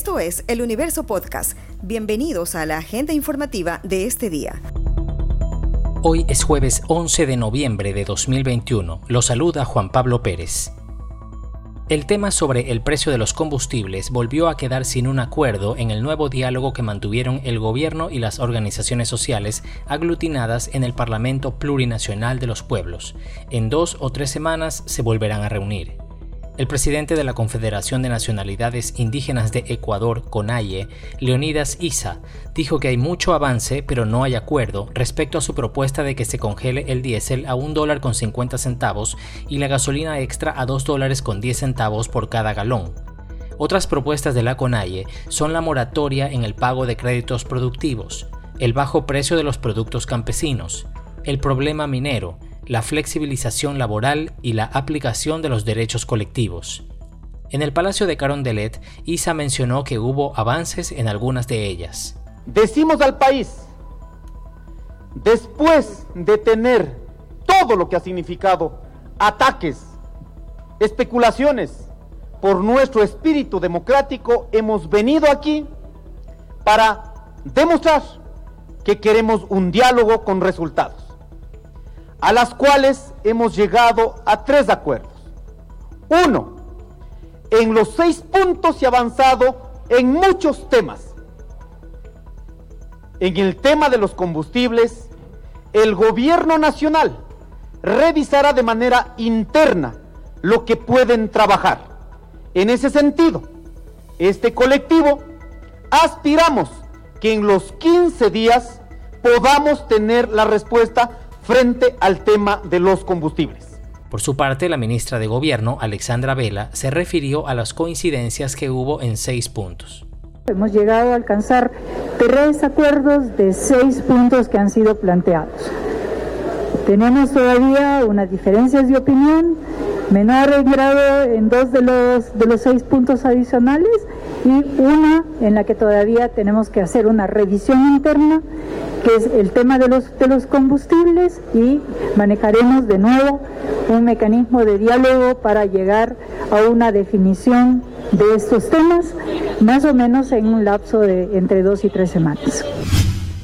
Esto es El Universo Podcast. Bienvenidos a la agenda informativa de este día. Hoy es jueves 11 de noviembre de 2021. Lo saluda Juan Pablo Pérez. El tema sobre el precio de los combustibles volvió a quedar sin un acuerdo en el nuevo diálogo que mantuvieron el gobierno y las organizaciones sociales aglutinadas en el Parlamento Plurinacional de los Pueblos. En dos o tres semanas se volverán a reunir. El presidente de la Confederación de Nacionalidades Indígenas de Ecuador, CONAIE, Leonidas Isa, dijo que hay mucho avance pero no hay acuerdo respecto a su propuesta de que se congele el diésel a un dólar con 50 centavos y la gasolina extra a 2 dólares con 10 centavos por cada galón. Otras propuestas de la CONAIE son la moratoria en el pago de créditos productivos, el bajo precio de los productos campesinos, el problema minero, la flexibilización laboral y la aplicación de los derechos colectivos. En el Palacio de Carondelet, Isa mencionó que hubo avances en algunas de ellas. Decimos al país, después de tener todo lo que ha significado ataques, especulaciones por nuestro espíritu democrático, hemos venido aquí para demostrar que queremos un diálogo con resultados a las cuales hemos llegado a tres acuerdos. Uno, en los seis puntos y avanzado en muchos temas. En el tema de los combustibles, el gobierno nacional revisará de manera interna lo que pueden trabajar. En ese sentido, este colectivo aspiramos que en los 15 días podamos tener la respuesta frente al tema de los combustibles. Por su parte, la ministra de Gobierno, Alexandra Vela, se refirió a las coincidencias que hubo en seis puntos. Hemos llegado a alcanzar tres acuerdos de seis puntos que han sido planteados. Tenemos todavía unas diferencias de opinión, menor grado en dos de los, de los seis puntos adicionales y una en la que todavía tenemos que hacer una revisión interna que es el tema de los, de los combustibles y manejaremos de nuevo un mecanismo de diálogo para llegar a una definición de estos temas, más o menos en un lapso de entre dos y tres semanas.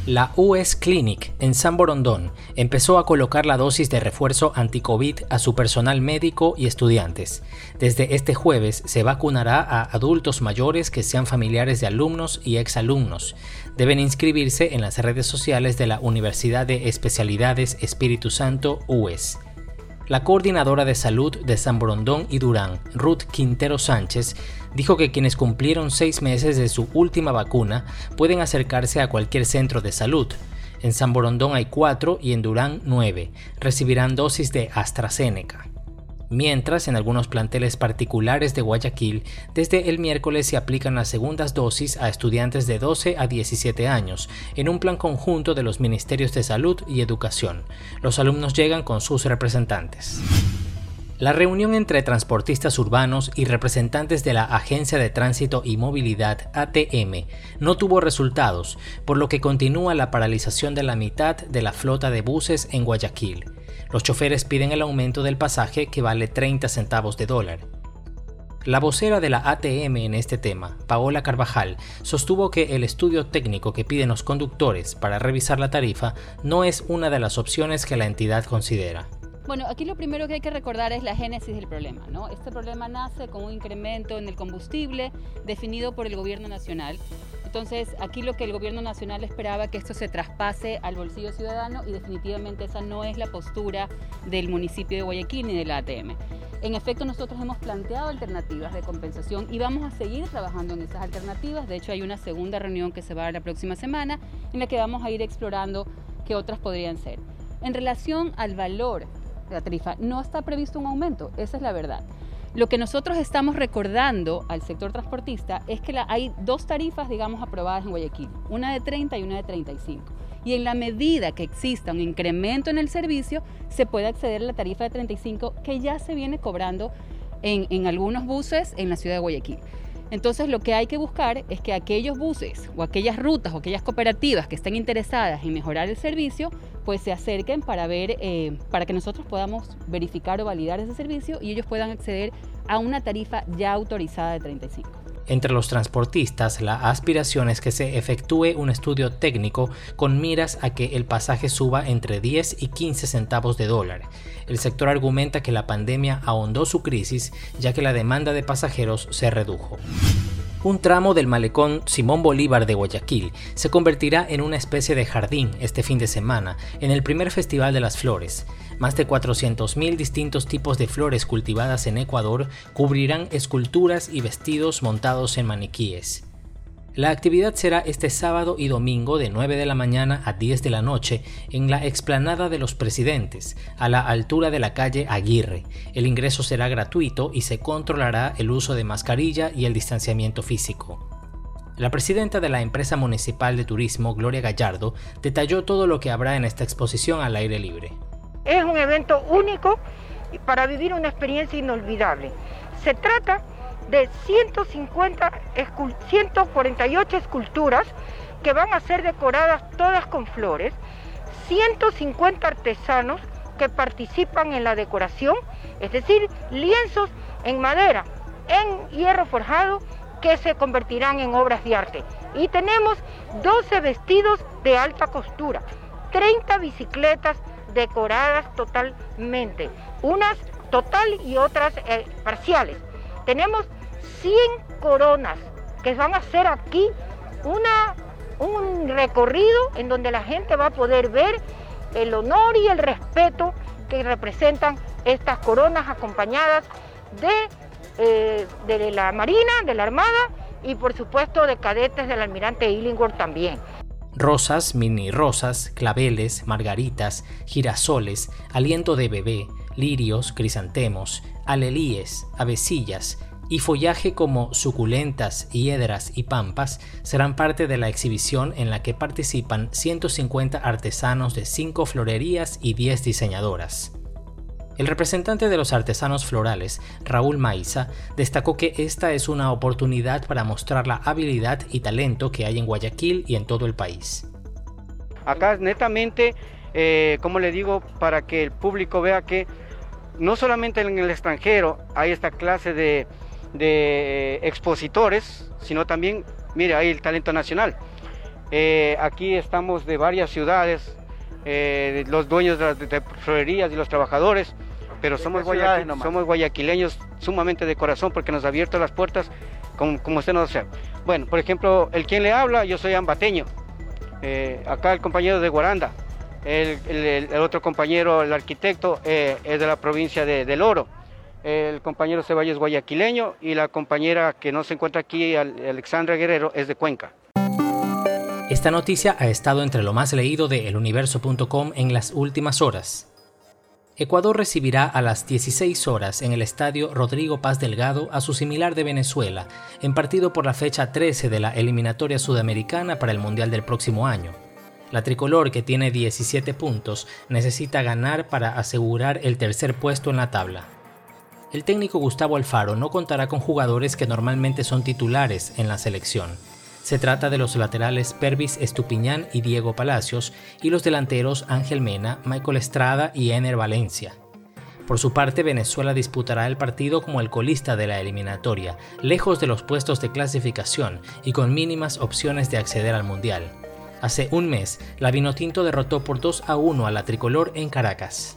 La US Clinic en San Borondón empezó a colocar la dosis de refuerzo anti-COVID a su personal médico y estudiantes. Desde este jueves se vacunará a adultos mayores que sean familiares de alumnos y exalumnos. Deben inscribirse en las redes sociales de la Universidad de Especialidades Espíritu Santo US. La coordinadora de salud de San Borondón y Durán, Ruth Quintero Sánchez, dijo que quienes cumplieron seis meses de su última vacuna pueden acercarse a cualquier centro de salud. En San Borondón hay cuatro y en Durán nueve. Recibirán dosis de AstraZeneca mientras en algunos planteles particulares de Guayaquil desde el miércoles se aplican las segundas dosis a estudiantes de 12 a 17 años, en un plan conjunto de los Ministerios de Salud y Educación. Los alumnos llegan con sus representantes. La reunión entre transportistas urbanos y representantes de la Agencia de Tránsito y Movilidad ATM no tuvo resultados, por lo que continúa la paralización de la mitad de la flota de buses en Guayaquil. Los choferes piden el aumento del pasaje que vale 30 centavos de dólar. La vocera de la ATM en este tema, Paola Carvajal, sostuvo que el estudio técnico que piden los conductores para revisar la tarifa no es una de las opciones que la entidad considera. Bueno, aquí lo primero que hay que recordar es la génesis del problema. ¿no? Este problema nace con un incremento en el combustible definido por el gobierno nacional. Entonces, aquí lo que el gobierno nacional esperaba que esto se traspase al bolsillo ciudadano y definitivamente esa no es la postura del municipio de Guayaquil ni del ATM. En efecto, nosotros hemos planteado alternativas de compensación y vamos a seguir trabajando en esas alternativas. De hecho, hay una segunda reunión que se va a dar la próxima semana en la que vamos a ir explorando qué otras podrían ser. En relación al valor la tarifa. No está previsto un aumento, esa es la verdad. Lo que nosotros estamos recordando al sector transportista es que hay dos tarifas, digamos, aprobadas en Guayaquil, una de 30 y una de 35. Y en la medida que exista un incremento en el servicio, se puede acceder a la tarifa de 35 que ya se viene cobrando en, en algunos buses en la ciudad de Guayaquil. Entonces lo que hay que buscar es que aquellos buses o aquellas rutas o aquellas cooperativas que estén interesadas en mejorar el servicio, pues se acerquen para ver, eh, para que nosotros podamos verificar o validar ese servicio y ellos puedan acceder a una tarifa ya autorizada de 35. Entre los transportistas, la aspiración es que se efectúe un estudio técnico con miras a que el pasaje suba entre 10 y 15 centavos de dólar. El sector argumenta que la pandemia ahondó su crisis ya que la demanda de pasajeros se redujo. Un tramo del malecón Simón Bolívar de Guayaquil se convertirá en una especie de jardín este fin de semana en el primer Festival de las Flores. Más de 400.000 distintos tipos de flores cultivadas en Ecuador cubrirán esculturas y vestidos montados en maniquíes. La actividad será este sábado y domingo de 9 de la mañana a 10 de la noche en la explanada de los presidentes, a la altura de la calle Aguirre. El ingreso será gratuito y se controlará el uso de mascarilla y el distanciamiento físico. La presidenta de la empresa municipal de turismo, Gloria Gallardo, detalló todo lo que habrá en esta exposición al aire libre. Es un evento único para vivir una experiencia inolvidable. Se trata de 150, 148 esculturas que van a ser decoradas todas con flores, 150 artesanos que participan en la decoración, es decir, lienzos en madera, en hierro forjado, que se convertirán en obras de arte. Y tenemos 12 vestidos de alta costura, 30 bicicletas decoradas totalmente, unas total y otras eh, parciales. Tenemos 100 coronas que van a hacer aquí una, un recorrido en donde la gente va a poder ver el honor y el respeto que representan estas coronas acompañadas de, eh, de la Marina, de la Armada y por supuesto de cadetes del almirante Illingworth también. Rosas, mini rosas, claveles, margaritas, girasoles, aliento de bebé, lirios, crisantemos, alelíes, avecillas, y follaje como suculentas, hiedras y pampas serán parte de la exhibición en la que participan 150 artesanos de 5 florerías y 10 diseñadoras. El representante de los artesanos florales, Raúl Maiza, destacó que esta es una oportunidad para mostrar la habilidad y talento que hay en Guayaquil y en todo el país. Acá netamente, eh, como le digo, para que el público vea que no solamente en el extranjero hay esta clase de, de expositores, sino también, mire, hay el talento nacional. Eh, aquí estamos de varias ciudades, eh, los dueños de las florerías y los trabajadores, pero somos, somos guayaquileños sumamente de corazón porque nos ha abierto las puertas como, como usted nos sabe. Bueno, por ejemplo, el quien le habla, yo soy ambateño, eh, acá el compañero de Guaranda, el, otro compañero, el arquitecto, es de la provincia de, del Oro el compañero Ceballos guayaquileño y la compañera que no se encuentra aquí, Alexandra Guerrero, es de Cuenca. Esta noticia ha estado entre lo más leído de eluniverso.com en las últimas horas. Ecuador recibirá a las 16 horas en el estadio Rodrigo Paz Delgado a su similar de Venezuela, en partido por la fecha 13 de la eliminatoria sudamericana para el Mundial del próximo año. La tricolor, que tiene 17 puntos, necesita ganar para asegurar el tercer puesto en la tabla el técnico Gustavo Alfaro no contará con jugadores que normalmente son titulares en la selección. Se trata de los laterales Pervis Estupiñán y Diego Palacios y los delanteros Ángel Mena, Michael Estrada y Ener Valencia. Por su parte, Venezuela disputará el partido como el colista de la eliminatoria, lejos de los puestos de clasificación y con mínimas opciones de acceder al Mundial. Hace un mes, la Vinotinto derrotó por 2 a 1 a la tricolor en Caracas.